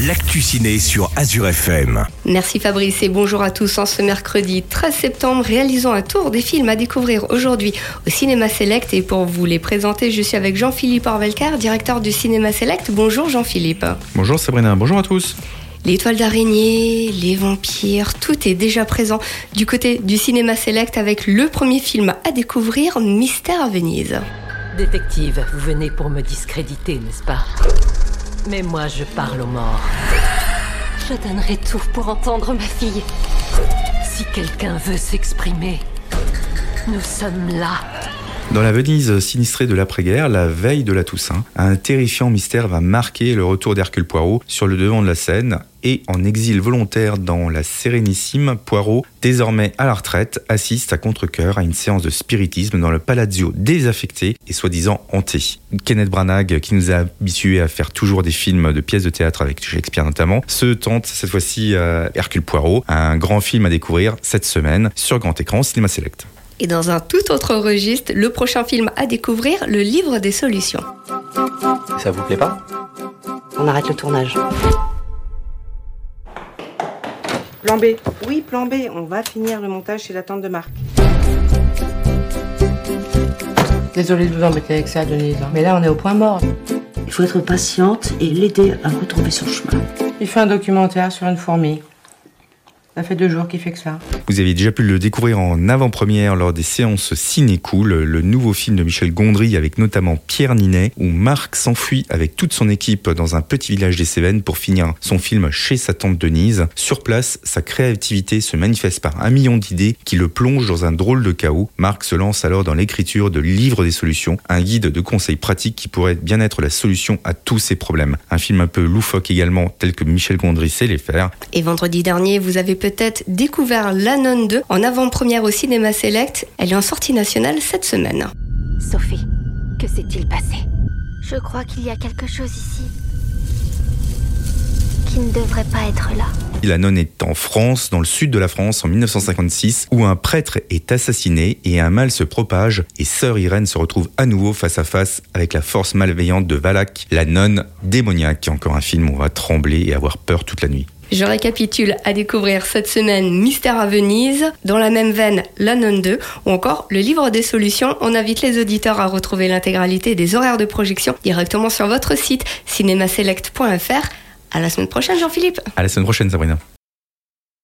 l'actu ciné sur Azure FM. Merci Fabrice et bonjour à tous. En ce mercredi 13 septembre, réalisons un tour des films à découvrir aujourd'hui au Cinéma Select. Et pour vous les présenter, je suis avec Jean-Philippe Orvelcar, directeur du Cinéma Select. Bonjour Jean-Philippe. Bonjour Sabrina, bonjour à tous. Les toiles d'araignée, les vampires, tout est déjà présent du côté du Cinéma Select avec le premier film à découvrir, Mystère à Venise. Détective, vous venez pour me discréditer, n'est-ce pas? Mais moi, je parle aux morts. Je donnerai tout pour entendre ma fille. Si quelqu'un veut s'exprimer, nous sommes là. Dans la Venise sinistrée de l'après-guerre, la veille de la Toussaint, un terrifiant mystère va marquer le retour d'Hercule Poirot sur le devant de la scène et en exil volontaire dans la Sérénissime, Poirot, désormais à la retraite, assiste à contre-coeur à une séance de spiritisme dans le Palazzo désaffecté et soi-disant hanté. Kenneth Branagh, qui nous a habitués à faire toujours des films de pièces de théâtre avec Shakespeare notamment, se tente cette fois-ci à Hercule Poirot, un grand film à découvrir cette semaine sur grand écran Cinéma Select. Et dans un tout autre registre, le prochain film à découvrir, le livre des solutions. Ça vous plaît pas? On arrête le tournage. Plan B. Oui, plan B. On va finir le montage chez la tante de Marc. Désolée de vous embêter avec ça, Denise. hein. Mais là, on est au point mort. Il faut être patiente et l'aider à retrouver son chemin. Il fait un documentaire sur une fourmi. Ça fait deux jours qu'il fait que ça. Vous avez déjà pu le découvrir en avant-première lors des séances Ciné Cool, le nouveau film de Michel Gondry avec notamment Pierre Ninet, où Marc s'enfuit avec toute son équipe dans un petit village des Cévennes pour finir son film chez sa tante Denise. Sur place, sa créativité se manifeste par un million d'idées qui le plongent dans un drôle de chaos. Marc se lance alors dans l'écriture de Livre des solutions, un guide de conseils pratiques qui pourrait bien être la solution à tous ses problèmes. Un film un peu loufoque également, tel que Michel Gondry sait les faire. Et vendredi dernier, vous avez peut-être découvert La Nonne 2 en avant-première au Cinéma Select. Elle est en sortie nationale cette semaine. Sophie, que s'est-il passé? Je crois qu'il y a quelque chose ici qui ne devrait pas être là. La nonne est en France, dans le sud de la France, en 1956, où un prêtre est assassiné et un mal se propage, et sœur Irène se retrouve à nouveau face à face avec la force malveillante de Valak, la nonne démoniaque. Encore un film où on va trembler et avoir peur toute la nuit. Je récapitule à découvrir cette semaine Mystère à Venise, dans la même veine La Nonne 2, ou encore le livre des solutions. On invite les auditeurs à retrouver l'intégralité des horaires de projection directement sur votre site cinémaselect.fr. À la semaine prochaine, Jean-Philippe. À la semaine prochaine, Sabrina.